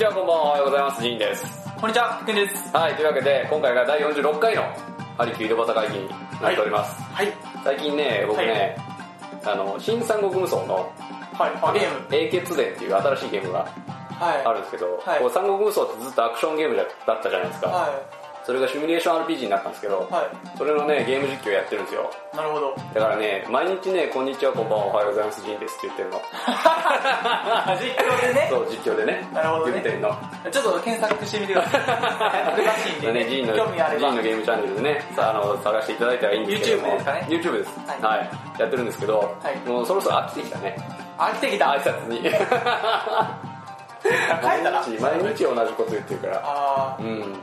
ちは、こんばんは、おはようございます。ジーンです。こんにちは、くんです。はい、というわけで、今回が第46回のハリキュー井戸端会議になっております。はい。最近ね、僕ね、あの、新三国無双のはい。あ、ゲーム。英傑伝っていう新しいゲームがはい。あるんですけど、はいこう三国無双ってずっとアクションゲームだったじゃないですか。はそれがシミュレーション RPG になったんですけど、い。はそれのね、ゲーム実況やってるんですよ。い。なるほど。だからね、毎日ね、こんにちは、こんばんは、おはようございます、ジーンですって言ってるの。実況でね。そう、実況でね。なるほどね言ってんの。ちょっと検索してみてください。難しいんで、ね、ジーンの、興味あればジーンの。ゲームチャンネルでね、さあの、探していただいたらいいんですけども。YouTube ですかね YouTube です。ははいい。やってるんですけど、はいもうそろそろ飽きてきたね。飽きてきた。挨拶に。毎日、毎日同じこと言ってるから。あうん。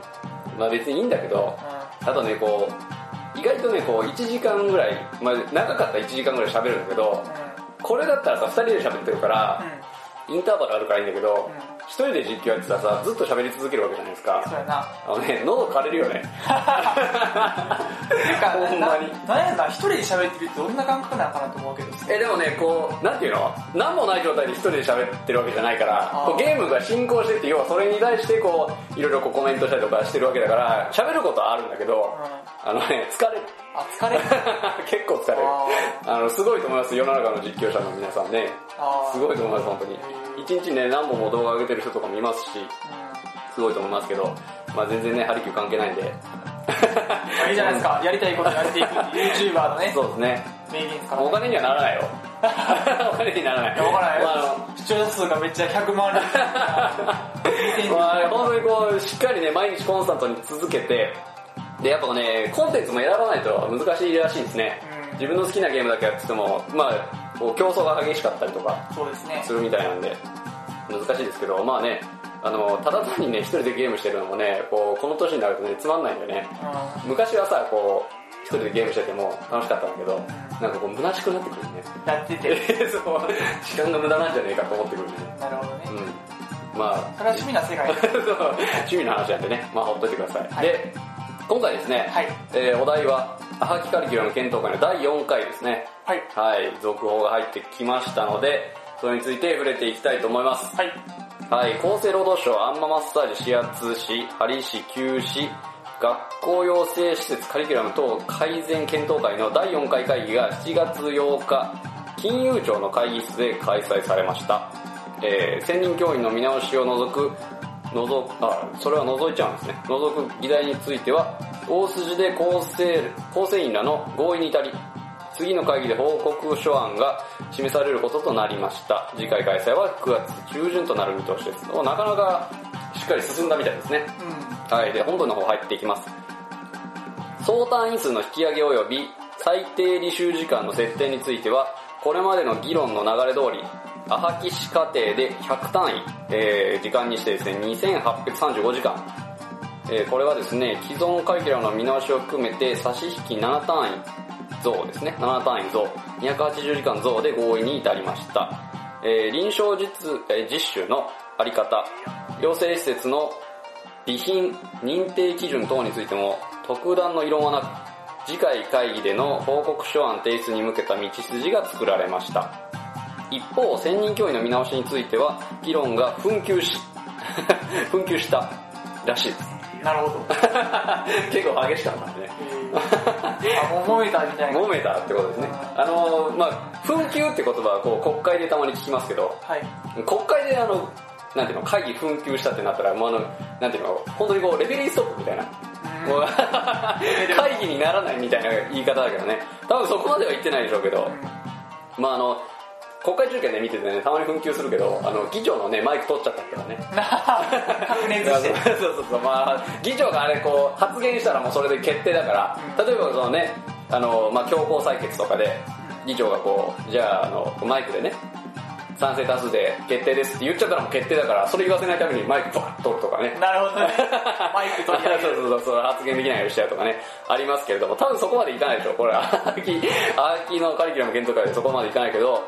まあ別にいいんだけど、ー。あとね、こう、意外とね、こう、1時間ぐらい、まあ長かったら1時間ぐらい喋るんだけど、うん。これだったらさ、2人で喋ってるから、うん。インターバルあるからいいんだけど、うん。一人で実況やってたらさ、ずっと喋り続けるわけじゃないですか。そうやな。あのね、喉枯れるよね。ていうか、ほんまにななんやろな、一人で喋ってるってどんな感覚なのかなと思うけど。え、でもね、こう、なんていうの？何もない状態で一人で喋ってるわけじゃないから、こうゲームが進行してって、要はそれに対してこう、いろいろこうコメントしたりとかしてるわけだから、喋ることはあるんだけど、うん。あのね、疲れる。あ、疲れる。結構疲れる。あの、すごいと思います、世の中の実況者の皆さんね。すごいと思います、本当に。一日ね、何本も動画上げてる人とかもいますし、すごいと思いますけど、まあ全然ね、ハリキュー関係ないんで。うんいいじゃないですか。やりたいことやっていく YouTuber のね、そうですね。名言ですから。お金にはならないよ。お金にならない。いやわからないまあ視聴者数がめっちゃ100万人。まあ、本当にこう、しっかりね、毎日コンスタントに続けて、で、やっぱね、コンテンツも選ばないと難しいらしいですね。うん自分の好きなゲームだけやってても、まあ、こう競争が激しかったりとかそうですねす。るみたいなんで、難しいですけど、まあね、あの、ただ単にね、一人でゲームしてるのもね、こう、この年になるとね、つまんないんだよね。う昔はさ、こう、一人でゲームしてても楽しかったんだけど、なんかこう、虚しくなってくるね。ん。やってて。そう、時間が無駄なんじゃねえかと思ってくるね。なるほどね。うん。まあ、それは趣味な世界。そう趣味の話なんでね、まあほっといてください。はいで、今回ですね、はい。えーお題は、アハキカリキュラム検討会の第4回ですね。はい。はい、続報が入ってきましたので、それについて触れていきたいと思います。はい。はい、厚生労働省アンママッサージ指圧市、針市、休市、学校養成施設カリキュラム等改善検討会の第4回会議が7月8日、金融庁の会議室で開催されました。えー、専任教員の見直しを除く、除く、あ、それは除いちゃうんですね。除く議題については、大筋で構成、構成員らの合意に至り、次の会議で報告書案が示されることとなりました。次回開催は9月中旬となる見通しです。おなかなかしっかり進んだみたいですね。うはい。で、本文の方入っていきます。総単位数の引き上げ及び最低履修時間の設定については、これまでの議論の流れ通り、アハキ市家庭で100単位、えー時間にしてですね、2835時間。えーこれはですね、既存カリキュラムの見直しを含めて差し引き7単位増ですね、7単位増、280時間増で合意に至りました。えー臨床実、えー実習のあり方、養成施設の備品、認定基準等についても特段の異論はなく、次回会議での報告書案提出に向けた道筋が作られました。一方、専任教員の見直しについては、議論が紛糾し、紛糾したらしいです。ん。なるほど。結構激しかったんでね。あ、もう揉めたみたいな。揉めたってことですね。あのー、まあ紛糾って言葉はこう国会でたまに聞きますけど、はい。国会であの、なんていうの、会議紛糾したってなったら、もうあの、なんていうの、本当にこう、レフェリーストップみたいな。もう 会議にならないみたいな言い方だけどね。多分そこまでは言ってないでしょうけど、まああの、国会中継ね見ててね、たまに紛糾するけど、あの、議長のね、マイク取っちゃったからね。確熱して。そうそうそう、まあ議長があれこう、発言したらもうそれで決定だから、例えばそのね、あの、まあ強行採決とかで、議長がこう、じゃあ、あの、マイクでね、賛成多数で決定ですって言っちゃったらもう決定だから、それ言わせないためにマイクバッと取るとかね。なるほどね。マイク取り上げそうる。そうそうそう、発言できないようにしちゃうとかね、ありますけれども、多分そこまでいかないでしょ。これ、秋、秋のカリキュラム検討会でそこまでいかないけど、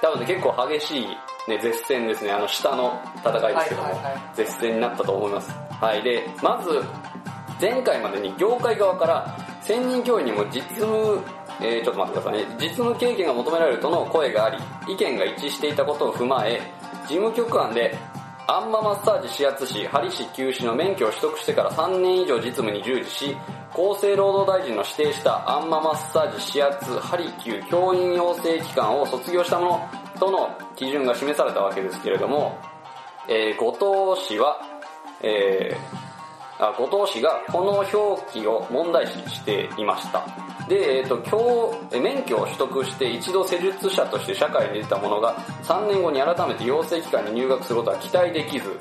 多分ね、結構激しい、ね、絶戦ですね、あの、下の戦いですけども、絶戦になったと思います。はい、で、まず、前回までに業界側から、専任教員にも実務、えー、ちょっと待ってくださいね、実務経験が求められるとの声があり、意見が一致していたことを踏まえ、事務局案で、アンママッサージ指圧師、針師休止の免許を取得してから3年以上実務に従事し、厚生労働大臣の指定したアンママッサージ指圧針休教員養成機関を卒業したものとの基準が示されたわけですけれども、えー、後藤氏は、えー、あ後藤氏がこの表記を問題視していました。で、えっ、と、今日、免許を取得して一度施術者として社会に出た者が3年後に改めて養成機関に入学することは期待できず、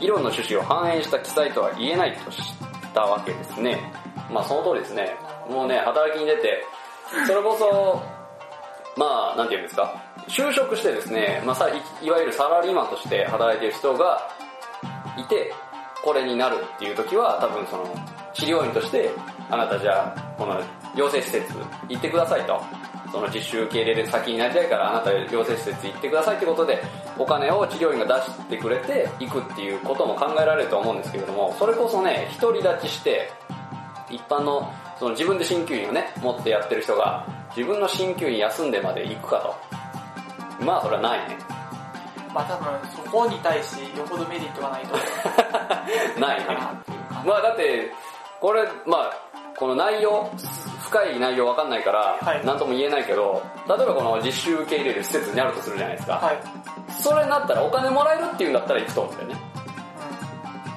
議論の趣旨を反映した記載とは言えないとしたわけですね。まあその通りですね。もうね、働きに出て、それこそ、まあ、なんて言うんですか、就職してですね、まあさい、いわゆるサラリーマンとして働いてる人がいて、これになるっていう時は、多分その、治療院として、あなたじゃあ、この養成施設行ってくださいと。その実習受け入れる先になりたいからあなた養成施設行ってくださいってことでお金を治療院が出してくれて行くっていうことも考えられると思うんですけれどもそれこそね独り立ちして一般のその自分で鍼灸院をね持ってやってる人が自分の鍼灸院休んでまで行くかと。まあそれはないね。まあ多分そこに対しよほどメリットがないと ないね。まあだってこれまあこの内容深い内容わかんないからはい。何とも言えないけど例えばこの実習受け入れる施設にあるとするじゃないですか、はい、それになったらお金もらえるっていうんだったら行くと思うんだよね。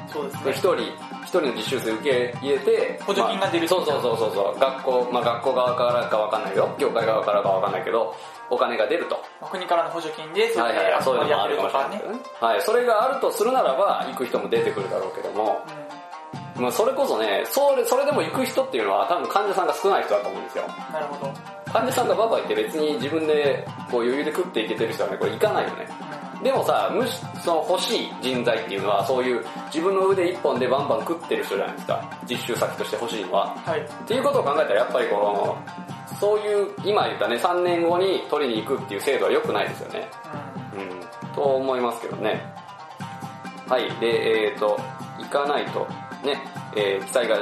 うん、そうですね。で一人一人の実習生受け入れて補助金が出るまあそう。そうそうそうそう。学校まあ学校側からかわかんないよ。業界側からかわかんないけどお金が出ると。まあ国からの補助金でそはいれではい。そういうのもあるかもしれないけどね。はい。それがあるとするならば行く人も出てくるだろうけどもまあそれこそねそれそれでも行く人っていうのは多分患者さんが少ない人だと思うんですようんなるほど、患者さんがバカいて別に自分でこう余裕で食っていけてる人はねこれ行かないよねでもさ、むし、その欲しい人材っていうのは、そういう自分の腕一本でバンバン食ってる人じゃないですか。実習先として欲しいのは。はいっていうことを考えたら、やっぱりこの、そういう、今言ったね、3年後に取りに行くっていう制度は良くないですよね。うん。と思いますけどね。はい。で、えっ、と、行かないと、ね、えー記載が、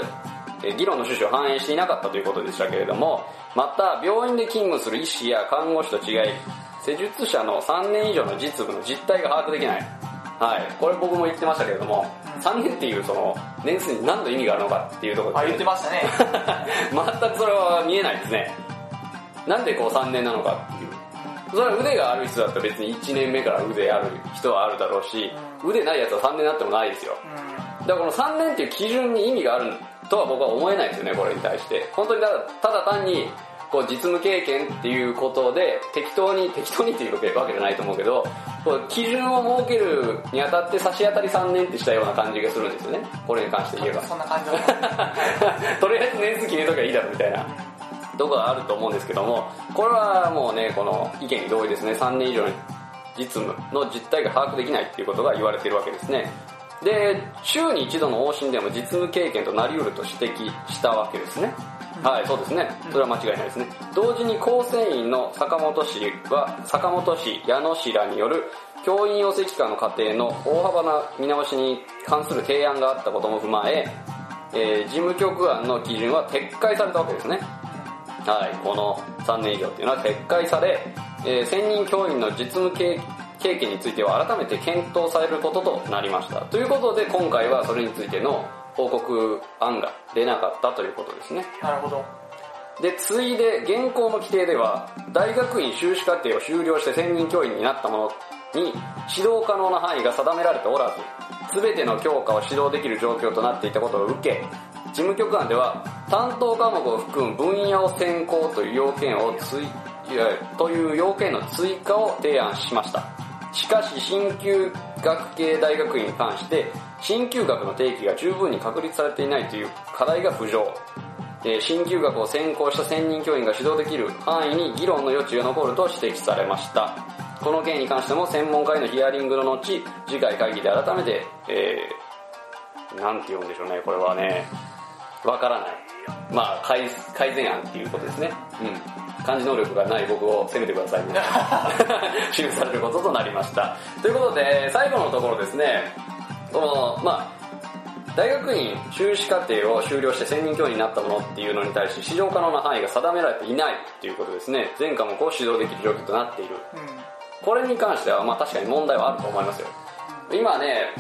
えー議論の趣旨を反映していなかったということでしたけれども、また、病院で勤務する医師や看護師と違い、施術者の3年以上の実務の実態が把握できない。はい。これ僕も言ってましたけれども、3年っていうその、年数に何の意味があるのかっていうところあ言ってましたね 全くそれは見えないですね。なんでこう3年なのかっていう。それは腕がある人だったら別に1年目から腕ある人はあるだろうし、腕ないやつは3年になってもないですよ。うんだからこの3年っていう基準に意味があるとは僕は思えないですよね、これに対して。本当にただただ単に、こう実務経験っていうことで適当に、適当にっていうわけじゃないと思うけど、こう基準を設けるにあたって差し当たり3年ってしたような感じがするんですよね。これに関して言えば。そんな感じだと りあえず年数決めときゃいいだろみたいなとこがあると思うんですけども、これはもうね、この意見に同意ですね。3年以上の実務の実態が把握できないっていうことが言われているわけですね。で、週に一度の往診でも実務経験となり得ると指摘したわけですね。はい、そうですね。それは間違いないですね。同時に構成員の坂本氏は、坂本氏、矢野氏らによる教員養成機関の過程の大幅な見直しに関する提案があったことも踏まえ、えー事務局案の基準は撤回されたわけですね。はい、この3年以上っていうのは撤回され、えー専任教員の実務経経験については改めて検討されることとなりました。ということで今回はそれについての報告案が出なかったということですね。なるほどで、ついで現行の規定では、大学院修士課程を修了して専任教員になった者に指導可能な範囲が定められておらず、すべての教科を指導できる状況となっていたことを受け、事務局案では、担当科目を含む分野を専攻という要件を追、という要件の追加を提案しました。しかし、新旧学系大学院に関して、新旧学の定義が十分に確立されていないという課題が浮上。えー新旧学を専攻した専任教員が指導できる範囲に議論の余地が残ると指摘されました。この件に関しても専門家へのヒアリングの後、次回会議で改めて、えー、なんて言うんでしょうね、これはね、わからない。まあ、改善案っていうことですね。うん。漢字能力がない僕を責めてくださいね。記 されることとなりました。ということで、最後のところですね、この、まあ、大学院修士課程を修了して専任教員になったものっていうのに対して指導可能な範囲が定められていないっていうことですね。全科目を指導できる状況となっている。うんこれに関してはまあ確かに問題はあると思いますよ。今ね、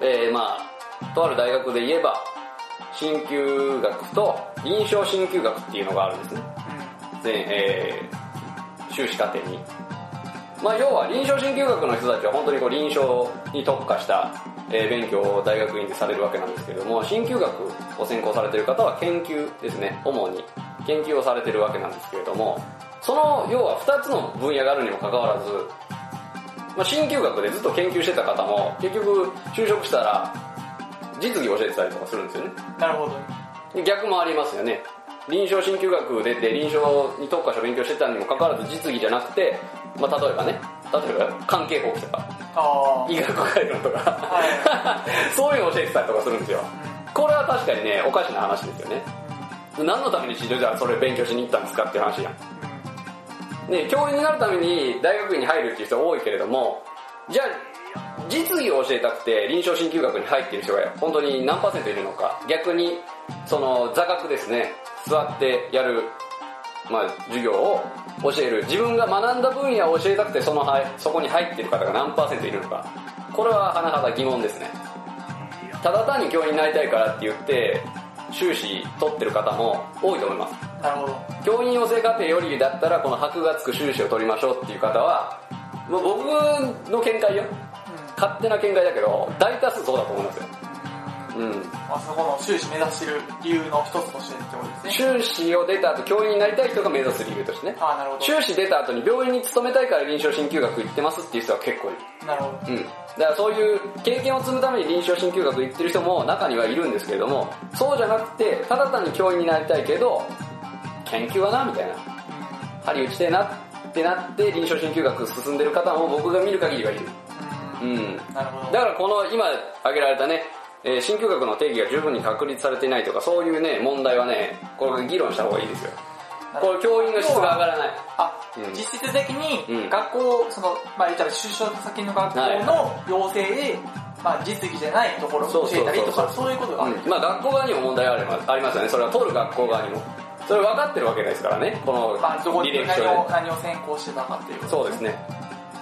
えー、まあとある大学で言えば鍼灸学と臨床鍼灸学っていうのがあるんですね全、えー、修士課程に。まあ要は臨床鍼灸学の人たちは本当にこう臨床に特化した、えー勉強を大学院でされるわけなんですけれども鍼灸学を専攻されている方は研究ですね。主に。研究をされているわけなんですけれどもその要は2つの分野があるにもかかわらずまあ、鍼灸学でずっと研究してた方も結局就職したら実技を教えてたりとかするんですよね。なるほど。で逆もありますよね臨床鍼灸学出て臨床に特化した勉強してたにもかかわらず実技じゃなくて、まあ、例えばね例えば関係法規とか。医学概論とか、はそういうのを教えてたりとかするんですよ。これは確かにねおかしな話ですよね。何のために指導じゃあそれ勉強しに行ったんですかっていう話やん。ね、教員になるために大学院に入るっていう人が多いけれどもじゃあ実技を教えたくて臨床鍼灸学に入っている人が本当に何パーセントいるのか逆にその座学ですね座ってやる、まあ、授業を教える自分が学んだ分野を教えたくてそのはいそこに入っている方が何パーセントいるのかこれは甚だ疑問ですねただ単に教員になりたいからって言って修士取ってる方も多いと思いますい。なるほど。教員養成課程よりだったらこの箔がつく修士を取りましょうっていう方はもう僕の見解よ勝手な見解だけど大多数そうだと思いますよ。うん。まあ、そこの修士目指してる理由の一つとしてってことですね。修士を出た後教員になりたい人が目指す理由としてね。ああ、なるほど。修士出た後に病院に勤めたいから臨床鍼灸学行ってますっていう人は結構いる。なるほど。うん、だからそういう経験を積むために臨床鍼灸学行ってる人も中にはいるんですけれどもそうじゃなくてただ単に教員になりたいけど研究はなみたいな。針打ちてえなってなって臨床鍼灸学進んでる方も僕が見る限りはいる、うん。うん、なるほど。だからこの今挙げられたねえー鍼灸学の定義が十分に確立されていないとかそういうね問題はねこれ議論した方がいいですよ。これ教員の質が上がらない。あ、うん。実質的うん。に学校、その、まあ言ったら就職先の学校の要請で、まあ実技じゃないところを教えたりとか、そういうことがある。うん。まあ学校側にも問題があります。ありますよね。それは取る学校側にも。それ分かってるわけですからね。この履歴書で。何を、何を専攻してたかっていうことそうですね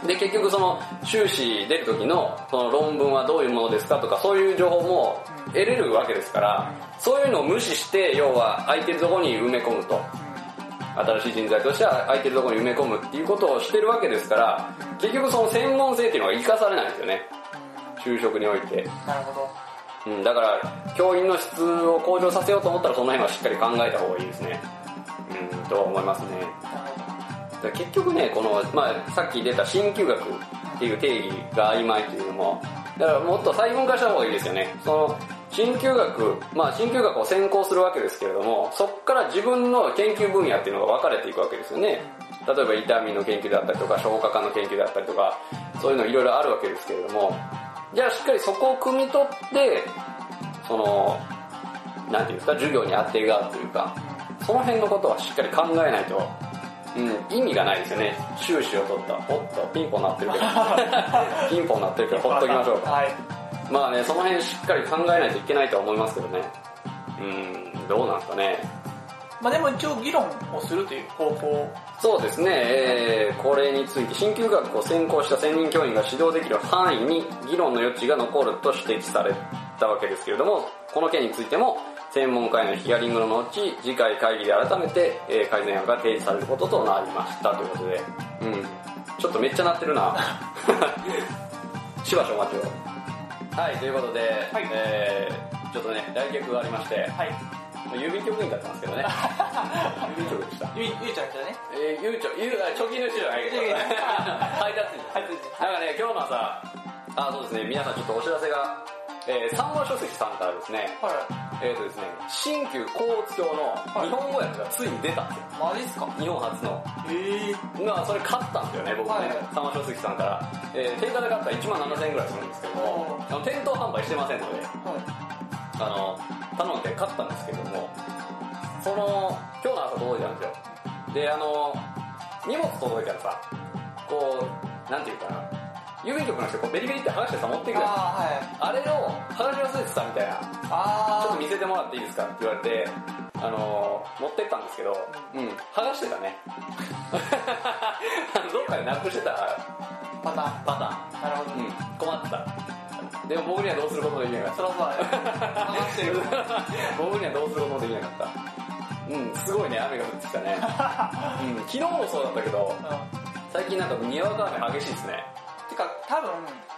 で結局その修士出る時のその論文はどういうものですかとかそういう情報も得れるわけですからそういうのを無視して要は空いてるところに埋め込むと。新しい人材としては空いてるところに埋め込むっていうことをしてるわけですから結局その専門性っていうのが生かされないんですよね。就職において。なるほど。うん、だから教員の質を向上させようと思ったらその辺はしっかり考えた方がいいですね。うんとは思いますね結局ねこの、まあ、さっき出た鍼灸学っていう定義が曖昧というのもだからもっと細分化した方がいいですよね。その鍼灸学まあ鍼灸学を専攻するわけですけれどもそこから自分の研究分野っていうのが分かれていくわけですよね。例えば痛みの研究であったりとか消化管の研究であったりとかそういうのいろいろあるわけですけれどもじゃあしっかりそこを汲み取ってそのなんていうんですか授業に当てがうというかその辺のことはしっかり考えないと、うん、意味がないですよね。修士を取った。おっとピンポン鳴ってるけど。ピンポン鳴ってるけどほっときましょう。かはい。まあねその辺しっかり考えないといけないとは思いますけどね。うんどうなんですかね。まあでも一応議論をするという方法。そうですね、えーこれについて鍼灸学を専攻した専任教員が指導できる範囲に議論の余地が残ると指摘されたわけですけれどもこの件についても専門家へのヒアリングの後次回会議で改めて、えー改善案が提示されることとなりましたということで。うん。ちょっとめっちゃ鳴ってるな。しばしお待ちを。はいということで、はい。えーちょっとね来客がありましてはい。郵便局員だったんですけどね。郵便局でした。ゆい、ゆいちゃん来たね？えー、ゆうちょ、ゆう、あ貯金の人じゃないけど配達員。配達員なんかね、今日の朝、あ、そうですね、皆さんちょっとお知らせが、えー、三和書籍さんからですね、はい。えっ、ー、とですね、新旧甲乙教の日本語訳がついに出たんですよ。マジっすか？日本初の。ええまあ、それ買ったんですよね、僕ね、はい三和書籍さんから。えー、定価で買ったら1万7000円ぐらいするんですけども、あの店頭販売してませんので、あの、頼んで買ったんですけども、その、今日の朝届いたんですよ。で、あの、荷物届いたらさ、こう、なんていうかな、郵便局の人こうベリベリって剥がしてさ持っていくはい。あれを剥がし忘れてたみたいな、ちょあっと見せてもらっていいですかって言われて、あの、持ってったんですけど、うん、剥がしてたね。どっかでなくしてた？あ、パターン。パターン。なるほど。うん、困ってた。でも僕にはどうすることもできなかっそらそうだね。僕にはどうすることもできなかった。うん、すごいね、雨が降ってきたね。うん、昨日もそうだったけど、うん。最近なんかにわか雨激しいですね。てか、多分、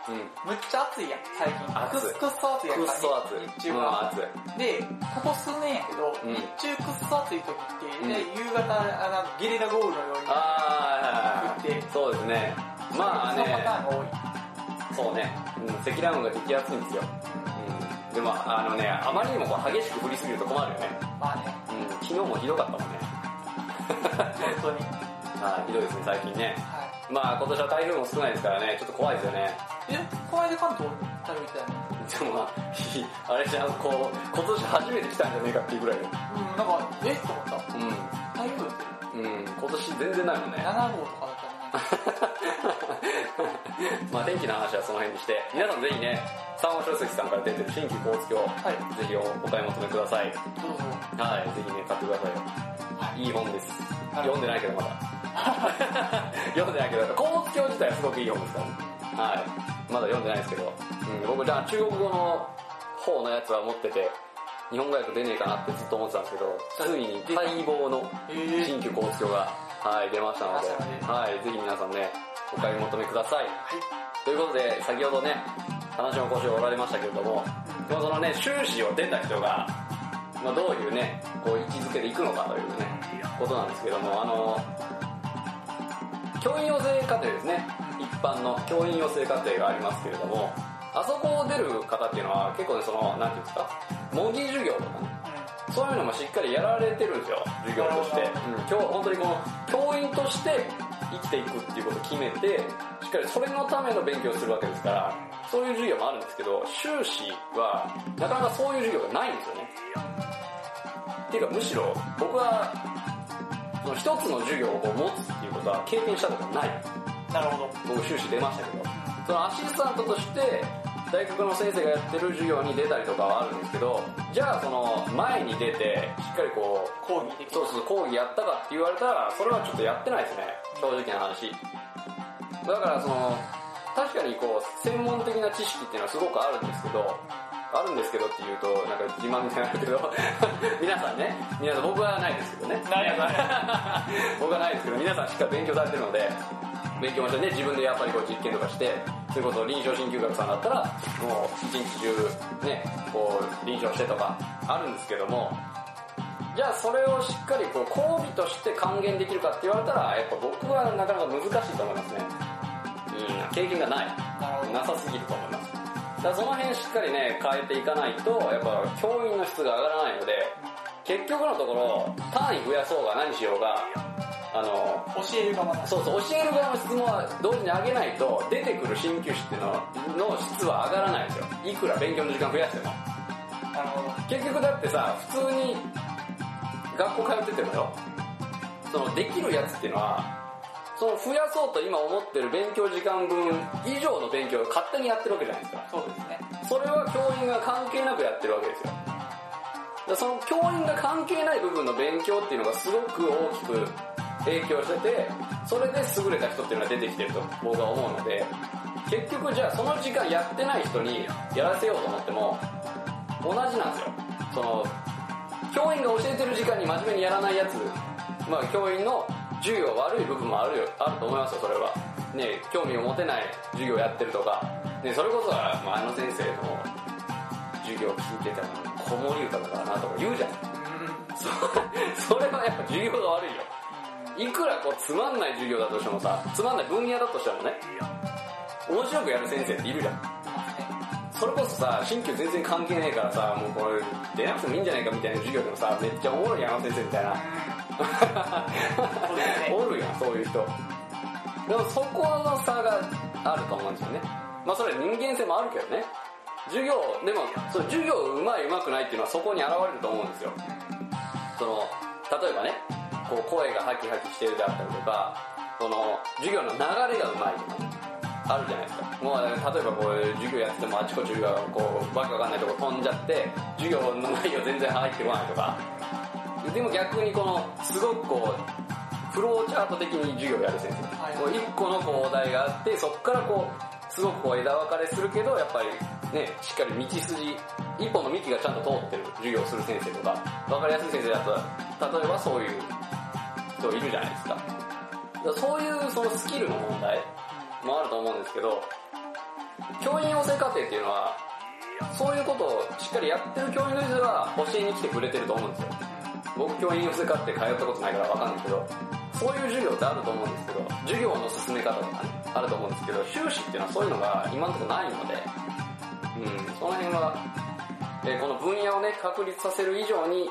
うん。むっちゃ暑いやん、最近。くっくっそ暑いやんか。くっそ暑い。うん、日中は。暑い。で、ここ数年やけど、うん日中くっそ暑い時って、夕方、あの、ゲリラ豪雨のようにあ降ってー、そうですね。まあそのパタね、ーンが多い。そうね、うん、積乱雲が激アツいんですよ。うん。でも、あのね、あまりにも激しく降りすぎると困るよね。まあね、うん、昨日もひどかったもんね。本当に。はい、ひどいですね、最近ね。はまあ今年は台風も少ないですからね、ちょっと怖いですよね。い。え、この間関東？食べてたよね。でもまあ、ひ あれじゃん、こう、今年初めて来たんじゃねえかっていうぐらいの。うん、なんか、え？っと思った。う台風？うん、今年全然ないもんね。7号とかだったらね。まあ天気の話はその辺にして、皆さんぜひね、三和書籍さんから出てる新規交通橋、はい。ぜひおお買い求めください。どうぞ。はい、ぜひね、買ってくださいよ。はい。いい本です。はい読んでないけどまだ。読んでないけど、交通橋自体はすごくいい本ですからね。はい。まだ読んでないですけど。うん、僕じゃあ中国語の方のやつは持ってて、日本語訳出ねえかなってずっと思ってたんですけど、ついに待望のえー、新旧交通橋が、はい、出ましたので、はい、ぜひ皆さんね、お買い求めください。はい。ということで、先ほどね、話の腰を折られましたけれども、まあそのね、修士を出た人が、まあ、どういうね、こう位置づけでいくのかというね、ことなんですけども、あの、教員養成課程ですね。一般の教員養成課程がありますけれども、あそこを出る方っていうのは結構ね、その、なんていうんですか、模擬授業とかね、そういうのもしっかりやられてるんですよ、授業として。今日本当にこの教員として生きていくっていうことを決めて、しっかりそれのための勉強をするわけですから、そういう授業もあるんですけど、修士はなかなかそういう授業がないんですよね。っていうかむしろ僕は、その一つの授業を持つっていうことは経験したことがない。なるほど。僕修士出ましたけど、そのアシスタントとして大学の先生がやってる授業に出たりとかはあるんですけど、じゃあその前に出てしっかりこう、講義。そうそう講義やったかって言われたら、それはちょっとやってないですね、正直な話。だからその、確かにこう、専門的な知識っていうのはすごくあるんですけど、あるんですけどって言うと、なんか自慢みたいになるけど、皆さんね、皆さん僕はないですけどね。ないよない僕はないですけど、皆さんしっかり勉強されてるので、勉強もしてね、自分でやっぱりこう実験とかして、それこそ臨床鍼灸学さんだったら、もう一日中ね、こう臨床してとかあるんですけども、じゃあそれをしっかりこう講義として還元できるかって言われたら、やっぱ僕はなかなか難しいと思いますね。うん、経験がない。なさすぎると思います。だその辺しっかりね、変えていかないと、やっぱ教員の質が上がらないので、結局のところ、単位増やそうが何しようが、あの、教える側だ。そうそう、教える側の質問は同時に上げないと、出てくる鍼灸師っていうのの質は上がらないんですよ。いくら勉強の時間増やしても。結局だってさ、普通に学校通っててもよ、そのできるやつっていうのは、その増やそうと今思ってる勉強時間分以上の勉強を勝手にやってるわけじゃないですか。そうですね。それは教員が関係なくやってるわけですよ。その教員が関係ない部分の勉強っていうのがすごく大きく影響してて、それで優れた人っていうのが出てきてると僕は思うので、結局じゃあその時間やってない人にやらせようと思っても、同じなんですよ。その、教員が教えてる時間に真面目にやらないやつ、まあ教員の授業悪い部分もあるよ、あると思いますよ、それは。ね、興味を持てない授業やってるとか、ね、それこそは、まあ、の先生の授業聞いてたら、子守歌だからなとか言うじゃん。そ れはやっぱ授業が悪いよ。いくらこうつまんない授業だとしてもさ、つまんない分野だとしてもね、面白くやる先生っているじゃん。それこそさ、新旧全然関係ねえからさ、もうこれ出なくてもいいんじゃないかみたいな授業でもさ、めっちゃおもろいやん、先生みたいな。おるやん、そういう人。でもそこの差があると思うんですよね。まあそれは人間性もあるけどね。授業、でも、そう授業うまいうまくないっていうのはそこに現れると思うんですよ。その、例えばね、こう声がハキハキしてるであったりとか、その、授業の流れがうまいとか、あるじゃないですか。もう、例えばこう、授業やっててもあちこちがこう、わけわかんないとこ飛んじゃって、授業の内容全然入ってこないとか、でも逆にこの、すごくこう、フローチャート的に授業をやる先生。はいこう一個のこうお題があって、そこからこう、すごくこう枝分かれするけど、やっぱりね、しっかり道筋、一本の幹がちゃんと通ってる授業をする先生とか、分かりやすい先生だと、例えばそういう人いるじゃないですか。そういうそのスキルの問題もあると思うんですけど、教員養成課程っていうのは、そういうことをしっかりやってる教員の人が教えに来てくれてると思うんですよ。僕教員養成課程通ったことないからわかんないけど、そういう授業ってあると思うんですけど、授業の進め方とかね、あると思うんですけど、修士っていうのはそういうのが今のところないので、うん、その辺は、えこの分野をね、確立させる以上に、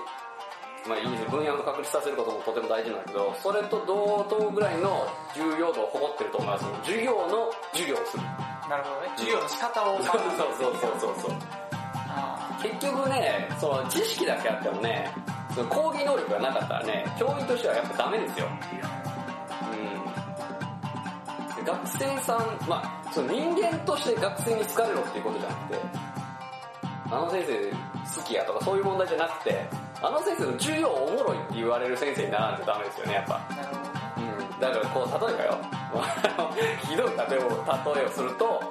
まあいいです分野を確立させることもとても大事なんだけど、それと同等ぐらいの重要度を誇ってると思います。授業の授業をする。なるほどね。授業の仕方を そうそうそうそうそう。結局ね、その知識だけあってもね、その講義能力がなかったらね、教員としてはやっぱダメですよ。うん。学生さん、まあ、その人間として学生に好かれろっていうことじゃなくて、あの先生好きやとかそういう問題じゃなくて、あの先生の授業おもろいって言われる先生にならないとダメですよね、やっぱ。うん。だからこう、例えばよ、ひどい例えを、例えをすると、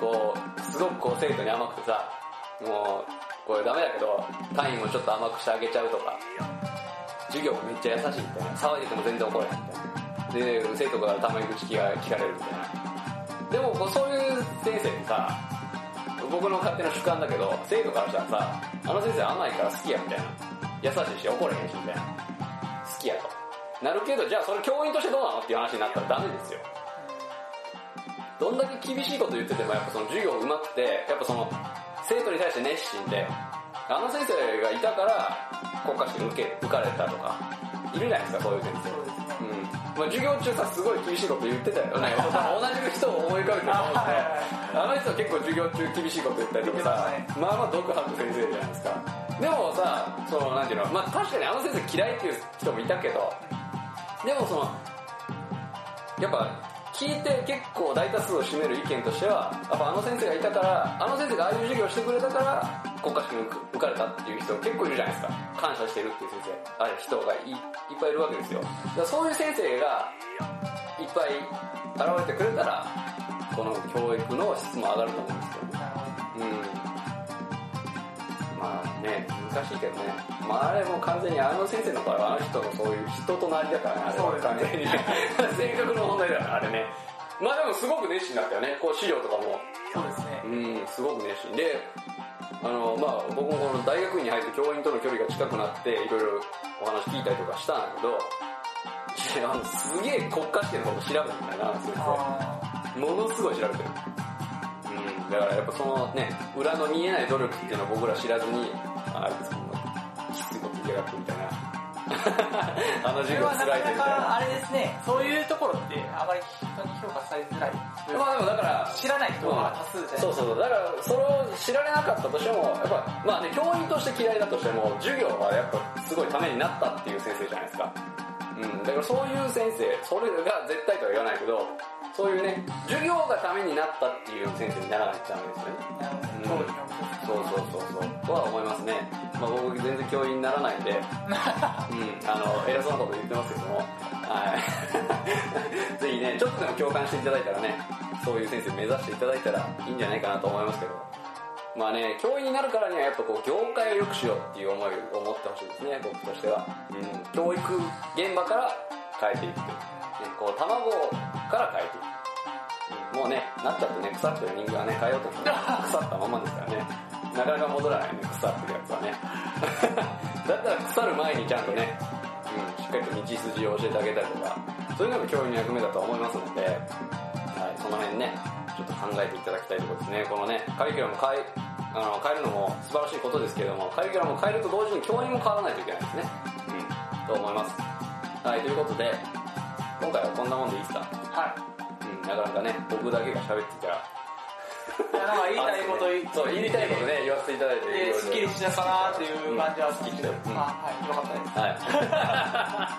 こう、すごくこう生徒に甘くてさ、もう、これダメだけど、単位もちょっと甘くしてあげちゃうとか、授業もめっちゃ優しいみたいな、騒いでても全然怒らないみたいな。で、生徒からたまに口聞か聞かれるみたいな。でも、こうそういう先生にさ、僕の勝手な主観だけど、生徒からしたらさ、あの先生甘いから好きやみたいな。優しいし怒れへんしみたいな。好きやと。なるけど、じゃあそれ教員としてどうなの？っていう話になったらダメですよ。どんだけ厳しいこと言ってても、やっぱその授業上手くて、やっぱその、生徒に対して熱心で、あの先生がいたから国家試験受け、受かれたとか、いるじゃないですか、そういう先生。うん。まあ、授業中さ、すごい厳しいこと言ってたよね。同じ人を思い浮かべてると思うんで、あの人は結構授業中厳しいこと言ったりとかさ、まあまあ毒吐く先生じゃないですか。でもさ、その、なんていうの、まあ確かにあの先生嫌いっていう人もいたけど、でもその、やっぱ、聞いて結構大多数を占める意見としては、やっぱあの先生がいたから、あの先生がああいう授業をしてくれたから、国家試験受かれたっていう人結構いるじゃないですか。感謝してるっていう先生、ある人がいいっぱいいるわけですよ。だからそういう先生がいっぱい現れてくれたら、この教育の質も上がると思うんですよね。うん。まあね、難しいけどね。まああれもう完全にあの先生の場合はあの人のそういう人となりだからね、あれは完全に。性格の問題だから、あれね。まあでもすごく熱心だったよね。こう資料とかも。そうですね。うん、すごく熱心で、あの、まあ僕もこの大学院に入って教員との距離が近くなって、いろいろお話聞いたりとかしたんだけど、あのすげえ国家試験のこと調べてるんだよな、先生。ものすごい調べてる。うん、だからやっぱそのね、裏の見えない努力っていうのを僕ら知らずに、ああいつこんなきついこと言いやがってみたいな。あの授業はなかな辛いでみたいな。かあれですね、そういうところってあまり人に評価されづらい。まあでもだから、知らない人が多数じゃないそうそうそう。だから、それを知られなかったとしても、やっぱ、まあね、教員として嫌いだとしても、授業はやっぱすごいためになったっていう先生じゃないですか。うん。だからそういう先生、それが絶対とは言わないけど、そういうね、授業がためになったっていう先生にならないとダメですよね。なるほど。当時のそうそうそうそう。とは思いますね。まあ僕全然教員にならないんで、うん、あの、偉そうなこと言ってますけども、はい。ぜひね、ちょっとでも共感していただいたらね、そういう先生目指していただいたらいいんじゃないかなと思いますけど。まあね、教員になるからにはやっぱこう、業界を良くしようっていう思いを持ってほしいですね、僕としては。うん、教育現場から変えていく。ね、こう、卵から変えていく。もうね、なっちゃってね、腐ってる人間はね、変えようとして腐ったままですからね。なかなか戻らないね、腐ってるやつはね。だったら腐る前にちゃんとね、うん、しっかりと道筋を教えてあげたりとか、そういうのが教員の役目だと思いますので、はい、その辺ね、ちょっと考えていただきたいところですね。このね、カリキュラム変え、あの、変えるのも素晴らしいことですけれども、カリキュラムを変えると同時に教員も変わらないといけないですね。うん、と思います。はい、ということで、今回はこんなもんでいいですか？はい。うん、なかなかね、僕だけが喋ってたら、なんか言いたいこと言そう、言いたいことね、言わせていただいて。で、すっきりしたかなっていう感じはすっきりして、うんまあ、はい、よかったです。は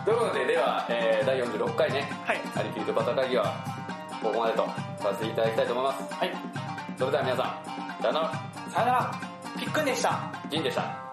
い。ということで、では、えー、第46回ね、はい。ありきりとバタ会議は、ここまでとさせていただきたいと思います。はい。それでは皆さん、さよなら、さよなら。ピックンでした。ジンでした。